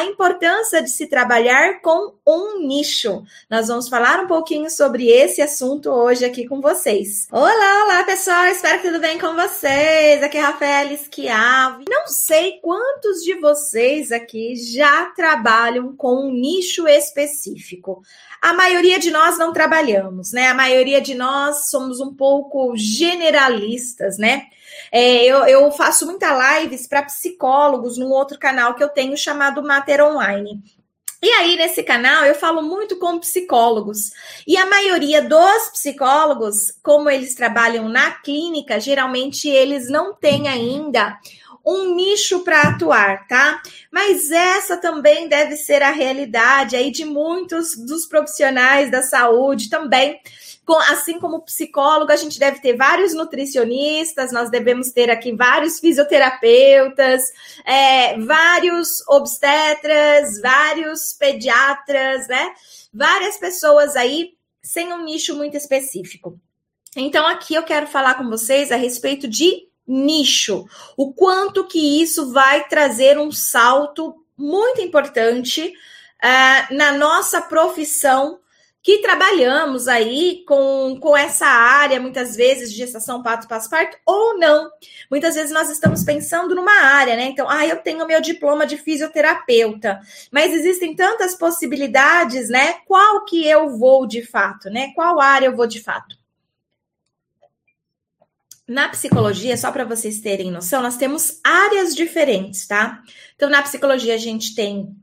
a importância de se trabalhar com um nicho. Nós vamos falar um pouquinho sobre esse assunto hoje aqui com vocês. Olá, olá pessoal, espero que tudo bem com vocês. Aqui é Rafael Esquiavo. Não sei quantos de vocês aqui já trabalham com um nicho específico. A maioria de nós não trabalhamos, né? A maioria de nós somos um pouco generalistas, né? É, eu, eu faço muita lives para psicólogos num outro canal que eu tenho chamado Mater Online. E aí, nesse canal, eu falo muito com psicólogos. E a maioria dos psicólogos, como eles trabalham na clínica, geralmente eles não têm ainda um nicho para atuar, tá? Mas essa também deve ser a realidade aí de muitos dos profissionais da saúde também. Assim como psicólogo, a gente deve ter vários nutricionistas, nós devemos ter aqui vários fisioterapeutas, é, vários obstetras, vários pediatras, né? Várias pessoas aí sem um nicho muito específico. Então, aqui eu quero falar com vocês a respeito de nicho. O quanto que isso vai trazer um salto muito importante uh, na nossa profissão que trabalhamos aí com, com essa área, muitas vezes, de gestação pato passo parto, ou não. Muitas vezes nós estamos pensando numa área, né? Então, ah, eu tenho meu diploma de fisioterapeuta, mas existem tantas possibilidades, né? Qual que eu vou de fato, né? Qual área eu vou de fato? Na psicologia, só para vocês terem noção, nós temos áreas diferentes, tá? Então, na psicologia, a gente tem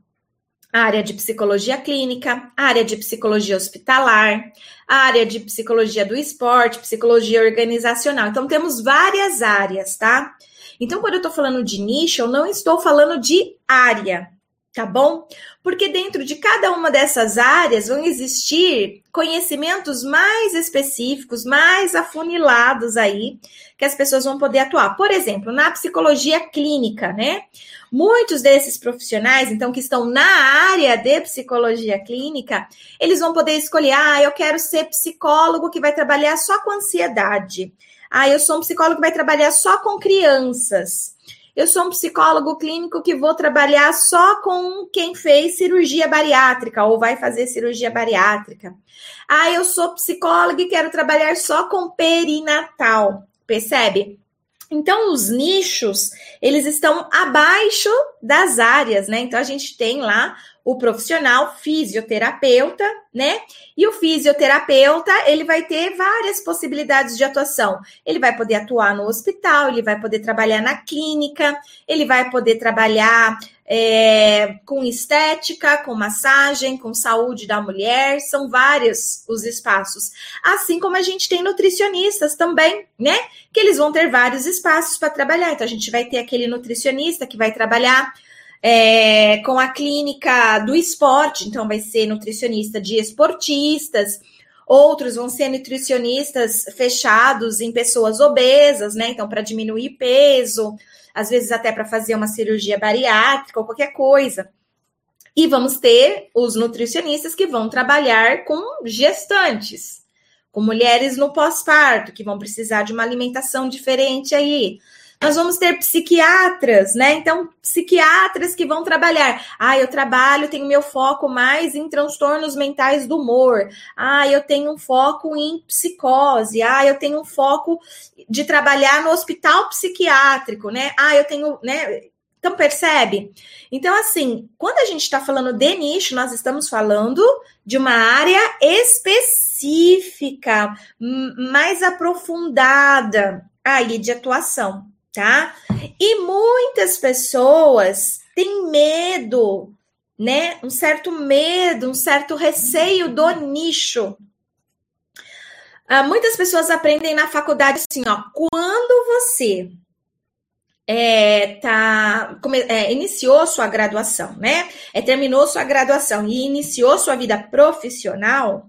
área de psicologia clínica, área de psicologia hospitalar, área de psicologia do esporte, psicologia organizacional. Então, temos várias áreas, tá? Então, quando eu estou falando de nicho, eu não estou falando de área, tá bom? Porque dentro de cada uma dessas áreas vão existir conhecimentos mais específicos, mais afunilados aí, que as pessoas vão poder atuar. Por exemplo, na psicologia clínica, né? Muitos desses profissionais, então, que estão na área de psicologia clínica, eles vão poder escolher: ah, eu quero ser psicólogo que vai trabalhar só com ansiedade. Ah, eu sou um psicólogo que vai trabalhar só com crianças. Eu sou um psicólogo clínico que vou trabalhar só com quem fez cirurgia bariátrica ou vai fazer cirurgia bariátrica. Ah, eu sou psicóloga e quero trabalhar só com perinatal. Percebe? Então, os nichos, eles estão abaixo das áreas, né? Então, a gente tem lá o profissional fisioterapeuta, né? E o fisioterapeuta, ele vai ter várias possibilidades de atuação. Ele vai poder atuar no hospital, ele vai poder trabalhar na clínica, ele vai poder trabalhar é, com estética, com massagem, com saúde da mulher, são vários os espaços. Assim como a gente tem nutricionistas também, né? Que eles vão ter vários espaços para trabalhar. Então, a gente vai ter aquele nutricionista que vai trabalhar é, com a clínica do esporte, então vai ser nutricionista de esportistas, outros vão ser nutricionistas fechados em pessoas obesas, né? Então, para diminuir peso, às vezes até para fazer uma cirurgia bariátrica ou qualquer coisa. E vamos ter os nutricionistas que vão trabalhar com gestantes, com mulheres no pós-parto, que vão precisar de uma alimentação diferente aí. Nós vamos ter psiquiatras, né? Então, psiquiatras que vão trabalhar. Ah, eu trabalho, tenho meu foco mais em transtornos mentais do humor. Ah, eu tenho um foco em psicose. Ah, eu tenho um foco de trabalhar no hospital psiquiátrico, né? Ah, eu tenho, né? Então, percebe? Então, assim, quando a gente está falando de nicho, nós estamos falando de uma área específica, mais aprofundada aí de atuação tá? E muitas pessoas têm medo, né? Um certo medo, um certo receio do nicho. Ah, muitas pessoas aprendem na faculdade assim, ó, quando você é, tá, é, iniciou sua graduação, né? É, terminou sua graduação e iniciou sua vida profissional,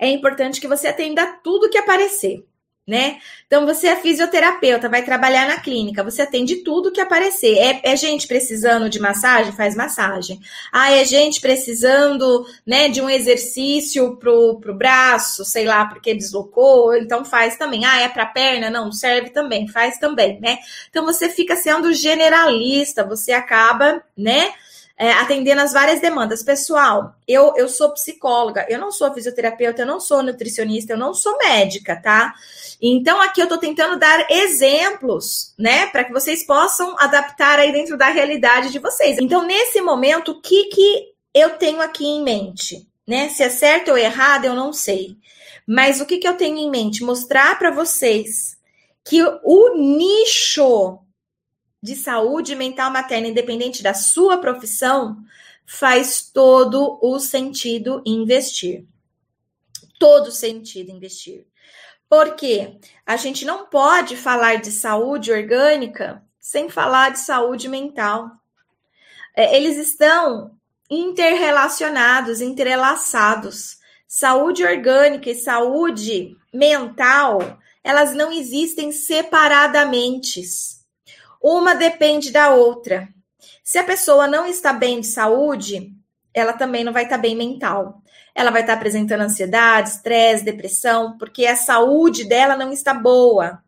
é importante que você atenda tudo que aparecer né? Então, você é fisioterapeuta, vai trabalhar na clínica, você atende tudo que aparecer. É, é, gente precisando de massagem? Faz massagem. Ah, é gente precisando né, de um exercício pro, pro braço, sei lá, porque deslocou, então faz também. Ah, é pra perna? Não, serve também, faz também, né? Então, você fica sendo generalista, você acaba, né? É, atendendo as várias demandas. Pessoal, eu, eu sou psicóloga, eu não sou fisioterapeuta, eu não sou nutricionista, eu não sou médica, tá? Então, aqui eu tô tentando dar exemplos, né, para que vocês possam adaptar aí dentro da realidade de vocês. Então, nesse momento, o que que eu tenho aqui em mente? Né? Se é certo ou errado, eu não sei. Mas o que, que eu tenho em mente? Mostrar para vocês que o nicho de saúde mental materna, independente da sua profissão, faz todo o sentido investir. Todo sentido investir. Porque a gente não pode falar de saúde orgânica sem falar de saúde mental. É, eles estão interrelacionados, entrelaçados. Saúde orgânica e saúde mental, elas não existem separadamente. Uma depende da outra. Se a pessoa não está bem de saúde, ela também não vai estar bem mental. Ela vai estar apresentando ansiedade, estresse, depressão, porque a saúde dela não está boa.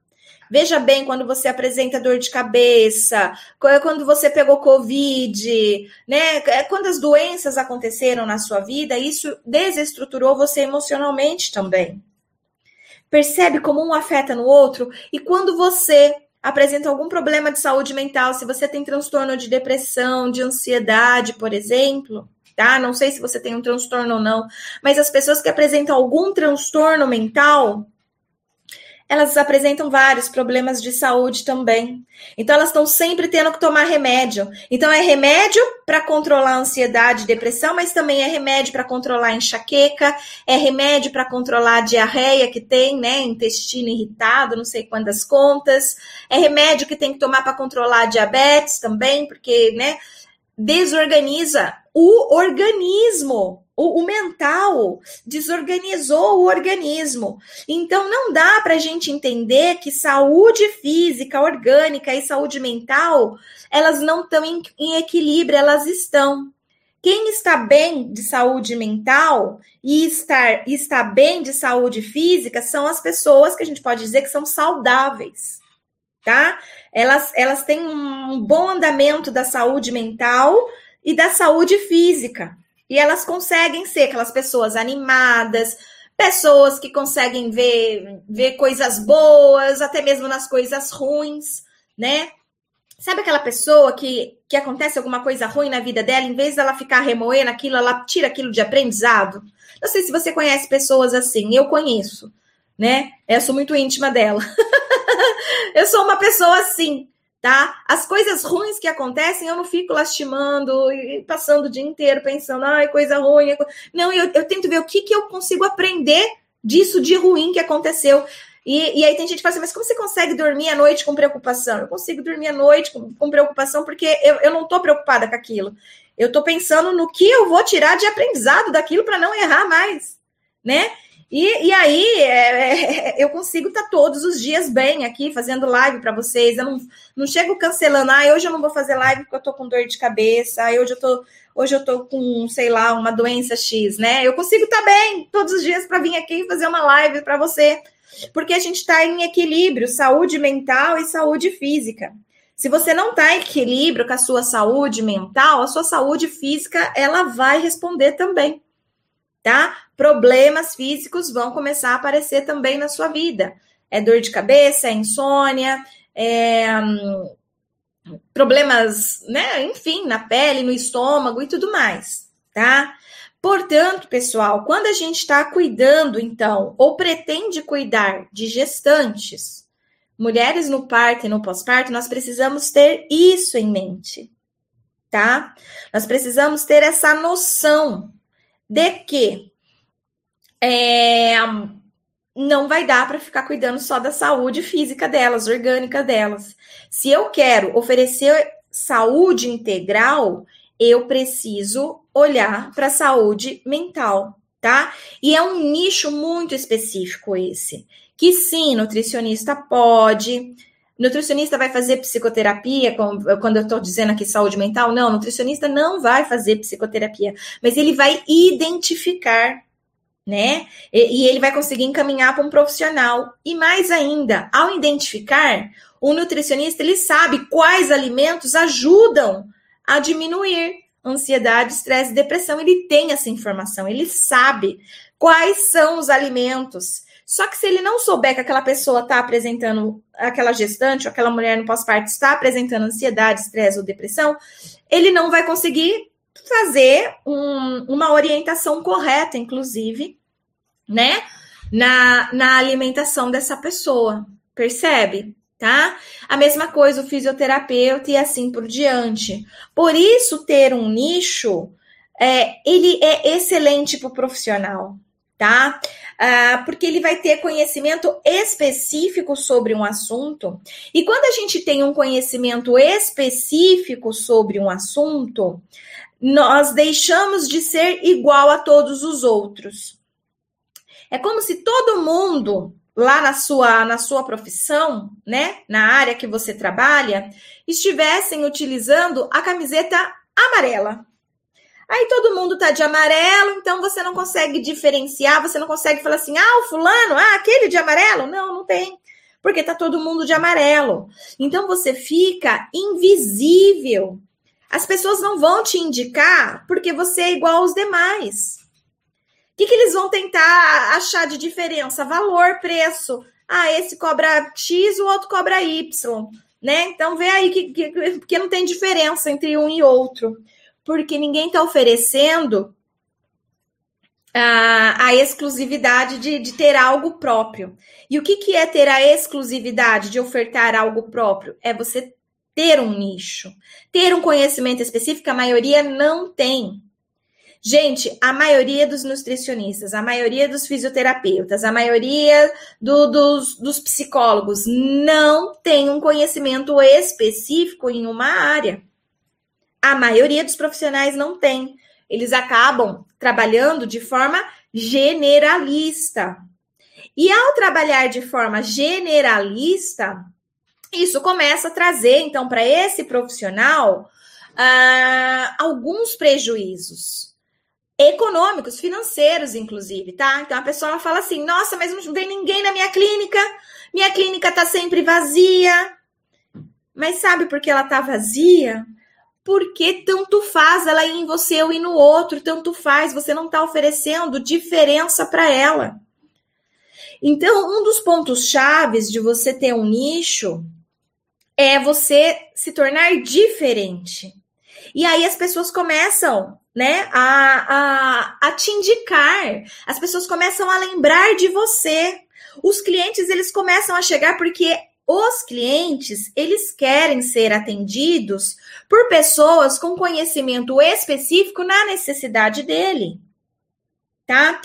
Veja bem quando você apresenta dor de cabeça, quando você pegou Covid, né? É, quando as doenças aconteceram na sua vida, isso desestruturou você emocionalmente também. Percebe como um afeta no outro? E quando você apresenta algum problema de saúde mental, se você tem transtorno de depressão, de ansiedade, por exemplo, tá? Não sei se você tem um transtorno ou não, mas as pessoas que apresentam algum transtorno mental, elas apresentam vários problemas de saúde também. Então, elas estão sempre tendo que tomar remédio. Então, é remédio para controlar a ansiedade e depressão, mas também é remédio para controlar a enxaqueca, é remédio para controlar a diarreia que tem, né? Intestino irritado, não sei quantas contas. É remédio que tem que tomar para controlar a diabetes também, porque, né? Desorganiza o organismo. O, o, mental desorganizou o organismo. Então, não dá para a gente entender que saúde física, orgânica e saúde mental, elas não estão em, em equilíbrio, elas estão. Quem está bem de saúde mental e estar, está bem de saúde física são as pessoas que a gente pode dizer que são saudáveis, tá? Elas, elas têm um bom andamento da saúde mental e da saúde física. E elas conseguem ser aquelas pessoas animadas, pessoas que conseguem ver, ver coisas boas, até mesmo nas coisas ruins, né? Sabe aquela pessoa que, que acontece alguma coisa ruim na vida dela, em vez dela ficar remoendo aquilo, ela tira aquilo de aprendizado? Não sei se você conhece pessoas assim, eu conheço, né? Eu sou muito íntima dela. eu sou uma pessoa assim, tá? As coisas ruins que acontecem, eu não fico lastimando e passando o dia inteiro pensando, ai, coisa ruim. É não, eu, eu tento ver o que, que eu consigo aprender disso de ruim que aconteceu. E, e aí tem gente que fala assim, mas como você consegue dormir à noite com preocupação? Eu consigo dormir à noite com, com preocupação porque eu, eu não estou preocupada com aquilo. Eu estou pensando no que eu vou tirar de aprendizado daquilo para não errar mais, né? E, e aí é, é, eu consigo estar todos os dias bem aqui, fazendo live para vocês. Eu não, não chego cancelando, ah, hoje eu não vou fazer live porque eu tô com dor de cabeça, ah, hoje eu tô, hoje eu tô com, sei lá, uma doença X, né? Eu consigo estar bem todos os dias para vir aqui e fazer uma live para você. Porque a gente está em equilíbrio, saúde mental e saúde física. Se você não está em equilíbrio com a sua saúde mental, a sua saúde física ela vai responder também tá? Problemas físicos vão começar a aparecer também na sua vida. É dor de cabeça, é insônia, é, problemas, né? Enfim, na pele, no estômago e tudo mais, tá? Portanto, pessoal, quando a gente está cuidando, então, ou pretende cuidar de gestantes, mulheres no parto e no pós-parto, nós precisamos ter isso em mente, tá? Nós precisamos ter essa noção de que é, não vai dar para ficar cuidando só da saúde física delas, orgânica delas. Se eu quero oferecer saúde integral, eu preciso olhar para a saúde mental, tá? E é um nicho muito específico esse, que sim, nutricionista pode, Nutricionista vai fazer psicoterapia, quando eu estou dizendo aqui saúde mental? Não, nutricionista não vai fazer psicoterapia, mas ele vai identificar, né? E, e ele vai conseguir encaminhar para um profissional. E mais ainda, ao identificar, o nutricionista ele sabe quais alimentos ajudam a diminuir ansiedade, estresse e depressão. Ele tem essa informação, ele sabe quais são os alimentos. Só que se ele não souber que aquela pessoa está apresentando, aquela gestante, ou aquela mulher no pós-parto está apresentando ansiedade, estresse ou depressão, ele não vai conseguir fazer um, uma orientação correta, inclusive, né? Na, na alimentação dessa pessoa. Percebe? Tá? A mesma coisa o fisioterapeuta e assim por diante. Por isso, ter um nicho, é, ele é excelente para o profissional, tá? Ah, porque ele vai ter conhecimento específico sobre um assunto. E quando a gente tem um conhecimento específico sobre um assunto, nós deixamos de ser igual a todos os outros. É como se todo mundo lá na sua na sua profissão, né, na área que você trabalha, estivessem utilizando a camiseta amarela. Aí todo mundo tá de amarelo, então você não consegue diferenciar, você não consegue falar assim: "Ah, o fulano, ah, aquele de amarelo". Não, não tem. Porque tá todo mundo de amarelo. Então você fica invisível. As pessoas não vão te indicar porque você é igual aos demais. O que, que eles vão tentar achar de diferença? Valor, preço. Ah, esse cobra X, o outro cobra Y. Né? Então vê aí que, que, que não tem diferença entre um e outro. Porque ninguém está oferecendo a, a exclusividade de, de, ter algo próprio. E o que, que é ter a exclusividade de ofertar algo próprio? É você ter um nicho, ter um conhecimento específico, a maioria não tem. Gente, a maioria dos nutricionistas, a maioria dos fisioterapeutas, a maioria do, dos, dos psicólogos não tem um conhecimento específico em uma área. A maioria dos profissionais não tem. Eles acabam trabalhando de forma generalista. E ao trabalhar de forma generalista, isso começa a trazer, então, para esse profissional, ah, alguns prejuízos econômicos, financeiros, inclusive, tá? Então a pessoa fala assim: nossa, mas não vem ninguém na minha clínica, minha clínica tá sempre vazia. Mas sabe por que ela tá vazia? Porque tanto faz ela ir em você ou ir no outro, tanto faz, você não tá oferecendo diferença para ela. Então, um dos pontos chaves de você ter um nicho é você se tornar diferente. E aí as pessoas começam né, a, a, a te indicar. As pessoas começam a lembrar de você. Os clientes, eles começam a chegar porque os clientes, eles querem ser atendidos por pessoas com conhecimento específico na necessidade dele. Tá?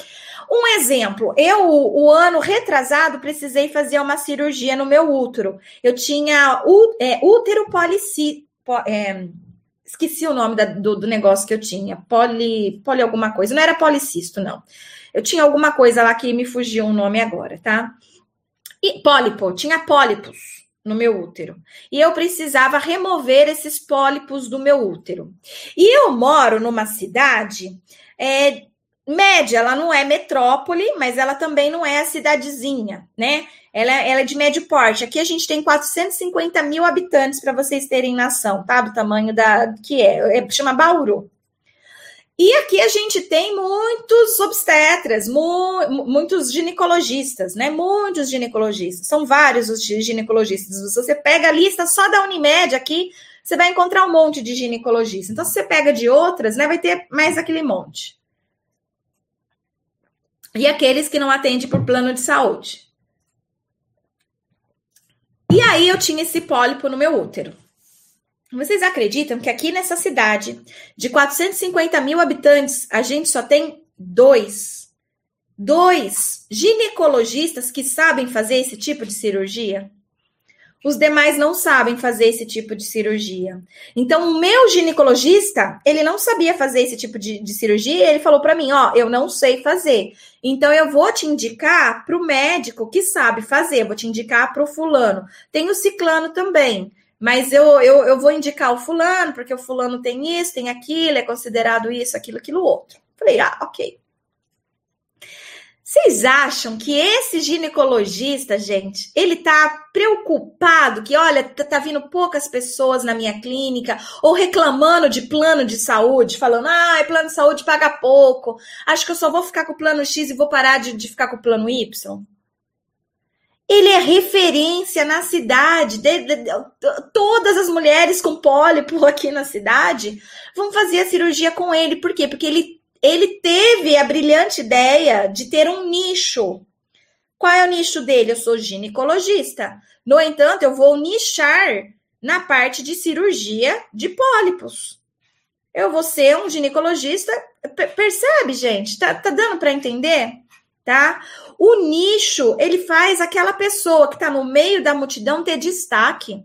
Um exemplo, eu, o ano retrasado, precisei fazer uma cirurgia no meu útero. Eu tinha é, útero polici, é, Esqueci o nome da, do, do, negócio que eu tinha. Poli, poli alguma coisa. Não era policisto, não. Eu tinha alguma coisa lá que me fugiu o nome agora, tá? E pólipo, tinha pólipos no meu útero. E eu precisava remover esses pólipos do meu útero. E eu moro numa cidade é, média, ela não é metrópole, mas ela também não é a cidadezinha, né? Ela, ela é de médio porte. Aqui a gente tem 450 mil habitantes, para vocês terem nação, tá? Do tamanho da que é. é. Chama Bauru. E aqui a gente tem muitos obstetras, mu muitos ginecologistas, né? Muitos ginecologistas. São vários os ginecologistas. Se você pega a lista só da Unimed aqui, você vai encontrar um monte de ginecologistas. Então, se você pega de outras, né, vai ter mais aquele monte. E aqueles que não atendem por plano de saúde. E aí eu tinha esse pólipo no meu útero. Vocês acreditam que aqui nessa cidade de 450 mil habitantes, a gente só tem dois, dois ginecologistas que sabem fazer esse tipo de cirurgia? Os demais não sabem fazer esse tipo de cirurgia. Então, o meu ginecologista, ele não sabia fazer esse tipo de, de cirurgia. Ele falou para mim: Ó, eu não sei fazer. Então, eu vou te indicar para o médico que sabe fazer. Vou te indicar para o fulano. Tem o ciclano também. Mas eu, eu, eu vou indicar o fulano, porque o fulano tem isso, tem aquilo, é considerado isso, aquilo, aquilo outro. Falei, ah, ok. Vocês acham que esse ginecologista, gente, ele tá preocupado que, olha, tá, tá, vindo poucas pessoas na minha clínica, ou reclamando de plano de saúde, falando, ah, plano de saúde paga pouco, acho que eu só vou ficar com o plano X e vou parar de, de ficar com o plano Y? Ele é referência na cidade. De, de, de, todas as mulheres com pólipo aqui na cidade vão fazer a cirurgia com ele. Por quê? Porque ele ele teve a brilhante ideia de ter um nicho. Qual é o nicho dele? Eu sou ginecologista. No entanto, eu vou nichar na parte de cirurgia de pólipos. Eu vou ser um ginecologista. Percebe, gente? Tá, tá dando para entender? Tá? O nicho, ele faz aquela pessoa que está no meio da multidão ter destaque,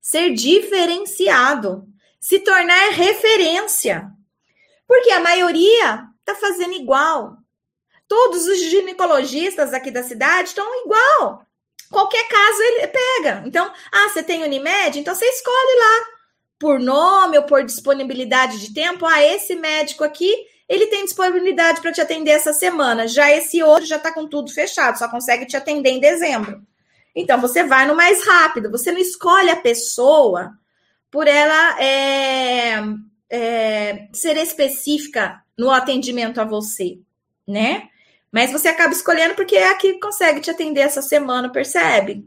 ser diferenciado, se tornar referência. Porque a maioria está fazendo igual. Todos os ginecologistas aqui da cidade estão igual. Qualquer caso ele pega. Então, ah, você tem Unimed? Então você escolhe lá por nome ou por disponibilidade de tempo. Ah, esse médico aqui, ele tem disponibilidade para te atender essa semana. Já esse outro já está com tudo fechado, só consegue te atender em dezembro. Então você vai no mais rápido. Você não escolhe a pessoa por ela é, é, ser específica no atendimento a você, né? Mas você acaba escolhendo porque é a que consegue te atender essa semana, percebe?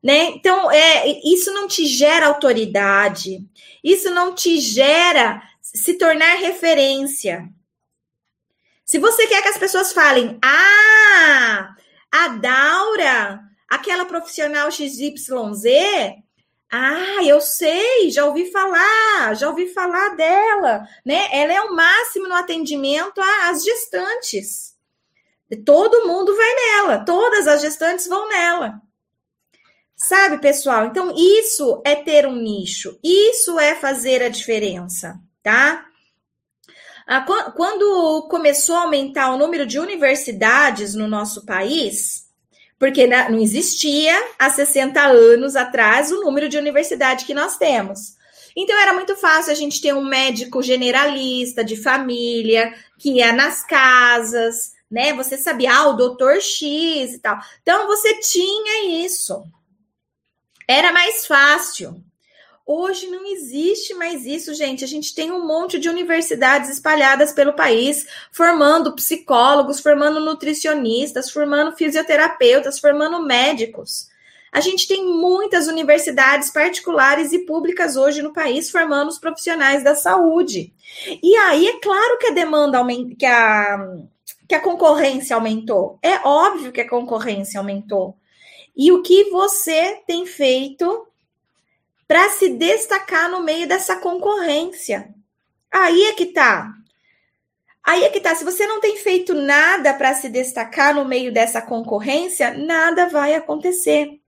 Né? Então, é, isso não te gera autoridade, isso não te gera se tornar referência. Se você quer que as pessoas falem, ah, a Daura, aquela profissional XYZ, ah, eu sei, já ouvi falar, já ouvi falar dela, né? Ela é o máximo no atendimento às gestantes. Todo mundo vai nela, todas as gestantes vão nela. Sabe, pessoal? Então, isso é ter um nicho, isso é fazer a diferença, tá? Ah, quando começou a aumentar o número de universidades no nosso país, porque não existia há 60 anos atrás o número de universidade que nós temos. Então era muito fácil a gente ter um médico generalista de família que ia nas casas, né? Você sabia, ah, o doutor X e tal. Então você tinha isso. Era mais fácil. Hoje não existe mais isso, gente. A gente tem um monte de universidades espalhadas pelo país, formando psicólogos, formando nutricionistas, formando fisioterapeutas, formando médicos. A gente tem muitas universidades particulares e públicas hoje no país formando os profissionais da saúde. E aí é claro que a demanda aumenta, que a, que a concorrência aumentou. É óbvio que a concorrência aumentou. E o que você tem feito para se destacar no meio dessa concorrência. Aí é que tá. Aí é que tá. Se você não tem feito nada para se destacar no meio dessa concorrência, nada vai acontecer.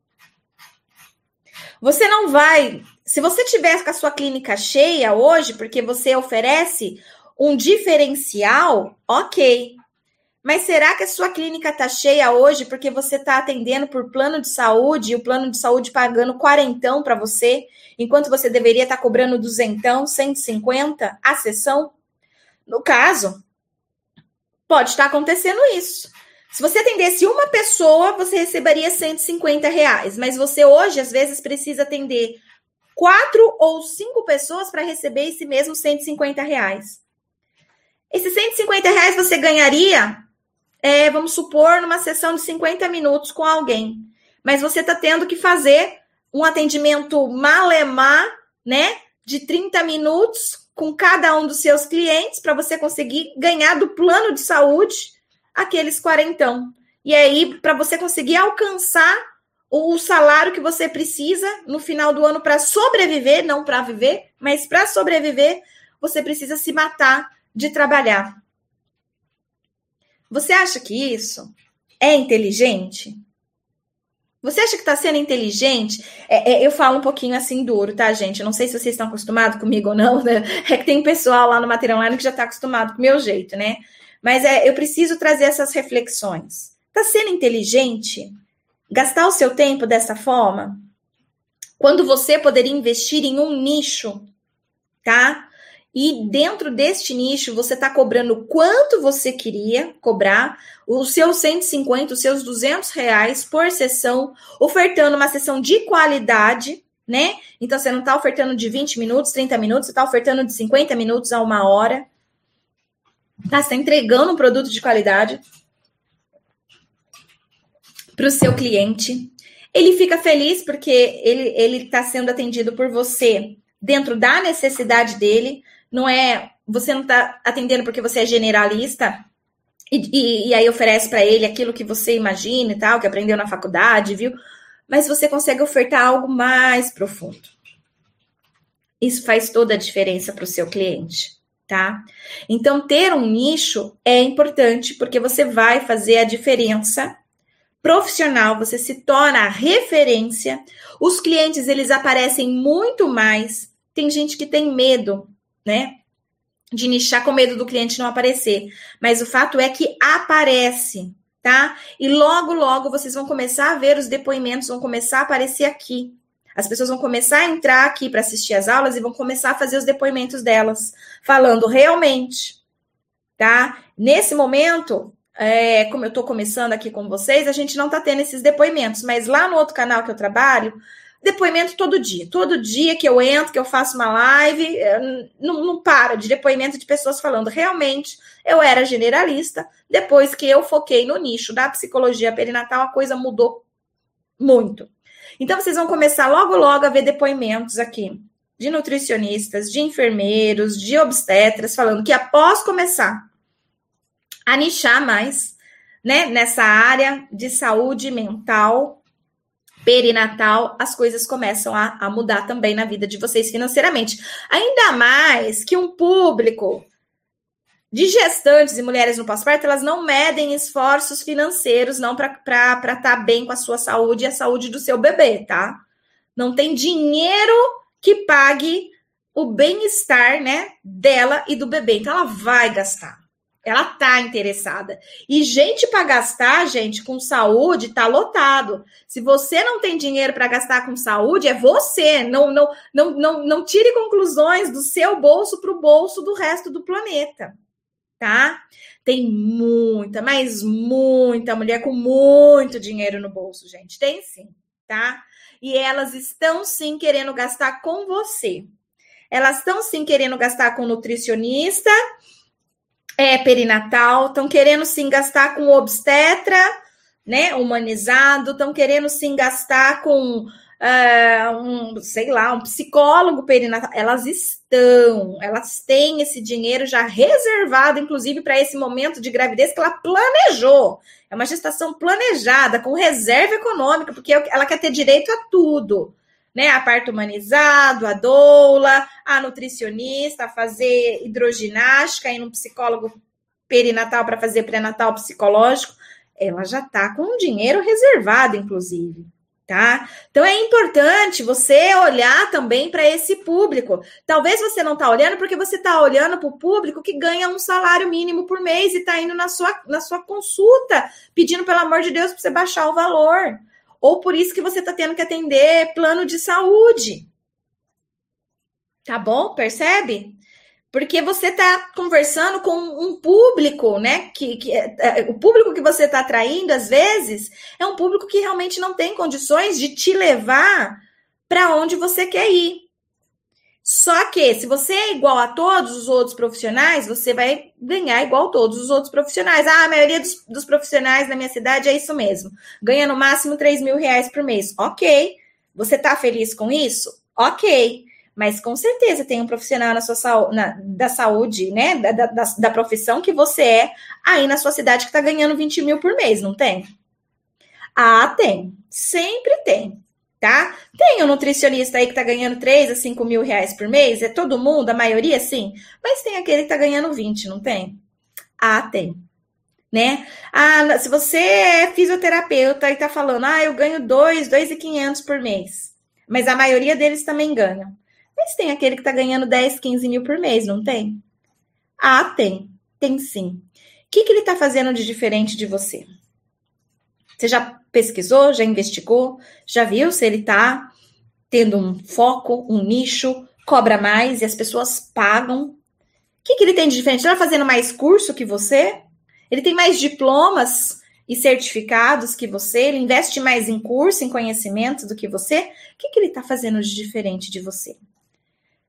Você não vai. Se você tiver com a sua clínica cheia hoje, porque você oferece um diferencial, ok. Mas será que a sua clínica está cheia hoje porque você está atendendo por plano de saúde e o plano de saúde pagando quarentão para você, enquanto você deveria estar tá cobrando duzentão, 150 a sessão? No caso, pode estar acontecendo isso. Se você atendesse uma pessoa, você receberia 150 reais, mas você hoje, às vezes, precisa atender quatro ou cinco pessoas para receber esse mesmo 150 reais. Esses 150 reais você ganharia é, vamos supor, numa sessão de 50 minutos com alguém. Mas você está tendo que fazer um atendimento malemar, né? De 30 minutos com cada um dos seus clientes para você conseguir ganhar do plano de saúde aqueles quarentão. E aí, para você conseguir alcançar o salário que você precisa no final do ano para sobreviver, não para viver, mas para sobreviver, você precisa se matar de trabalhar. Você acha que isso é inteligente? Você acha que está sendo inteligente? É, é, eu falo um pouquinho assim duro, tá, gente? Eu não sei se vocês estão acostumados comigo ou não, né? É que tem pessoal lá no Material Online que já está acostumado com o meu jeito, né? Mas é, eu preciso trazer essas reflexões. Está sendo inteligente gastar o seu tempo dessa forma? Quando você poderia investir em um nicho, tá? E dentro deste nicho você está cobrando quanto você queria cobrar, os seus 150, os seus 200 reais por sessão, ofertando uma sessão de qualidade, né? Então você não está ofertando de 20 minutos, 30 minutos, você está ofertando de 50 minutos a uma hora. Tá? Você está entregando um produto de qualidade para o seu cliente. Ele fica feliz porque ele está sendo atendido por você dentro da necessidade dele. Não é você não está atendendo porque você é generalista e, e, e aí oferece para ele aquilo que você imagina e tal, que aprendeu na faculdade, viu? Mas você consegue ofertar algo mais profundo. Isso faz toda a diferença para o seu cliente, tá? Então, ter um nicho é importante porque você vai fazer a diferença profissional, você se torna a referência. Os clientes, eles aparecem muito mais. Tem gente que tem medo, né? De nichar com medo do cliente não aparecer. Mas o fato é que aparece, tá? E logo, logo vocês vão começar a ver os depoimentos, vão começar a aparecer aqui. As pessoas vão começar a entrar aqui para assistir as aulas e vão começar a fazer os depoimentos delas, falando realmente, tá? Nesse momento, é, como eu estou começando aqui com vocês, a gente não está tendo esses depoimentos, mas lá no outro canal que eu trabalho, depoimento todo dia. Todo dia que eu entro, que eu faço uma live, é, não, não para de depoimento de pessoas falando. Realmente, eu era generalista. Depois que eu foquei no nicho da psicologia perinatal, a coisa mudou muito. Então, vocês vão começar logo, logo a ver depoimentos aqui de nutricionistas, de enfermeiros, de obstetras, falando que após começar a nichar mais, né, nessa área de saúde mental, perinatal, as coisas começam a, a, mudar também na vida de vocês financeiramente. Ainda mais que um público de gestantes e mulheres no pós-parto, elas não medem esforços financeiros não para estar tá bem com a sua saúde e a saúde do seu bebê, tá? Não tem dinheiro que pague o bem-estar, né, dela e do bebê. Então ela vai gastar. Ela tá interessada. E gente para gastar, gente, com saúde, tá lotado. Se você não tem dinheiro para gastar com saúde, é você. Não, não, não, não, não tire conclusões do seu bolso para o bolso do resto do planeta, tá? Tem muita, mas muita mulher com muito dinheiro no bolso, gente. Tem sim, tá? E elas estão sim querendo gastar com você. Elas estão sim querendo gastar com nutricionista é, perinatal, estão querendo se gastar com obstetra, né, humanizado, estão querendo se gastar com uh, um, sei lá, um psicólogo perinatal. Elas estão, elas têm esse dinheiro já reservado, inclusive, para esse momento de gravidez que ela planejou. É uma gestação planejada, com reserva econômica, porque ela quer ter direito a tudo né? A parto humanizado, a doula, a nutricionista, a fazer hidroginástica, ir no psicólogo perinatal para fazer pré-natal psicológico, ela já está com dinheiro reservado, inclusive. Tá? Então é importante você olhar também para esse público. Talvez você não está olhando porque você está olhando para o público que ganha um salário mínimo por mês e está indo na sua, na sua consulta, pedindo, pelo amor de Deus, para você baixar o valor ou por isso que você está tendo que atender plano de saúde. Tá bom? Percebe? Porque você está conversando com um público, né? Que, que é, é, o público que você está atraindo, às vezes, é um público que realmente não tem condições de te levar para onde você quer ir. Só que, se você é igual a todos os outros profissionais, você vai ganhar igual a todos os outros profissionais. Ah, a maioria dos, dos profissionais da minha cidade é isso mesmo. Ganha no máximo 3 mil reais por mês. Ok. Você tá feliz com isso? Ok. Mas com certeza tem um profissional na sua na, da saúde, né? Da, da, da profissão que você é aí na sua cidade que tá ganhando 20 mil por mês, não tem? Ah, tem. Sempre tem tá? Tem um nutricionista aí que tá ganhando 3 a 5 mil reais por mês, é todo mundo, a maioria sim, mas tem aquele que tá ganhando 20, não tem? Ah, tem. Né? Ah, se você é fisioterapeuta e tá falando, ah, eu ganho 2, 2,500 por mês, mas a maioria deles também ganham. Mas tem aquele que tá ganhando 10, 15 mil por mês, não tem? Ah, tem. Tem sim. O que, que ele tá fazendo de diferente de você? Você já pesquisou, já investigou, já viu se ele está tendo um foco, um nicho, cobra mais e as pessoas pagam que, que ele tem de diferente? Ele está fazendo mais curso que você? Ele tem mais diplomas e certificados que você? Ele investe mais em curso, em conhecimento do que você? O que, que ele está fazendo de diferente de você?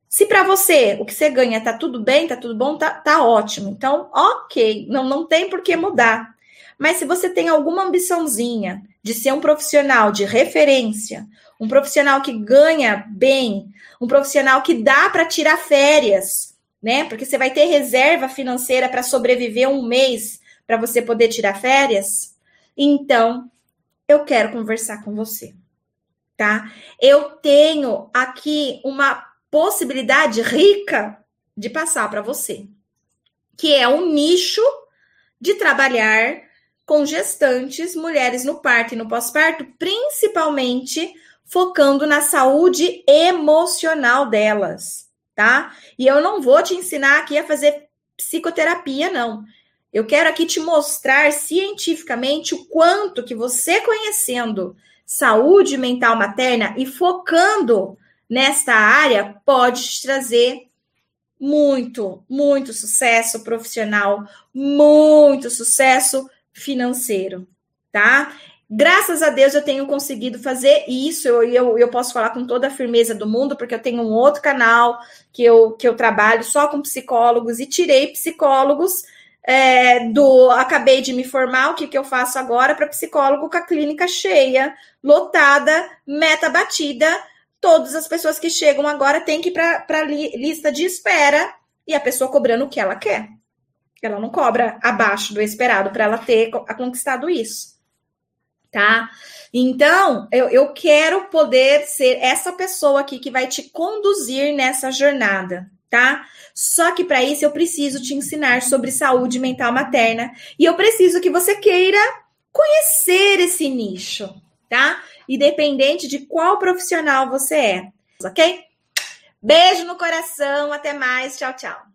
Se para você o que você ganha tá tudo bem, tá tudo bom, tá, tá ótimo. Então, ok, não, não tem por que mudar. Mas se você tem alguma ambiçãozinha de ser um profissional de referência, um profissional que ganha bem, um profissional que dá para tirar férias, né? Porque você vai ter reserva financeira para sobreviver um mês para você poder tirar férias. Então, eu quero conversar com você, tá? Eu tenho aqui uma possibilidade rica de passar para você, que é um nicho de trabalhar com gestantes, mulheres no parto e no pós-parto, principalmente focando na saúde emocional delas tá? E eu não vou te ensinar aqui a fazer psicoterapia, não. Eu quero aqui te mostrar cientificamente o quanto que você conhecendo saúde mental materna e focando nesta área pode te trazer muito, muito sucesso profissional, muito sucesso financeiro, tá? Graças a Deus eu tenho conseguido fazer isso, eu, eu, eu posso falar com toda a firmeza do mundo, porque eu tenho um outro canal que eu, que eu trabalho só com psicólogos e tirei psicólogos é, do. Acabei de me formar, o que, que eu faço agora para psicólogo com a clínica cheia, lotada, meta batida. Todas as pessoas que chegam agora têm que ir para a li, lista de espera e a pessoa cobrando o que ela quer. Ela não cobra abaixo do esperado para ela ter conquistado isso tá? Então, eu, eu quero poder ser essa pessoa aqui que vai te conduzir nessa jornada, tá? Só que para isso eu preciso te ensinar sobre saúde mental materna e eu preciso que você queira conhecer esse nicho, tá? Independente de qual profissional você é, ok? Beijo no coração, até mais, tchau, tchau.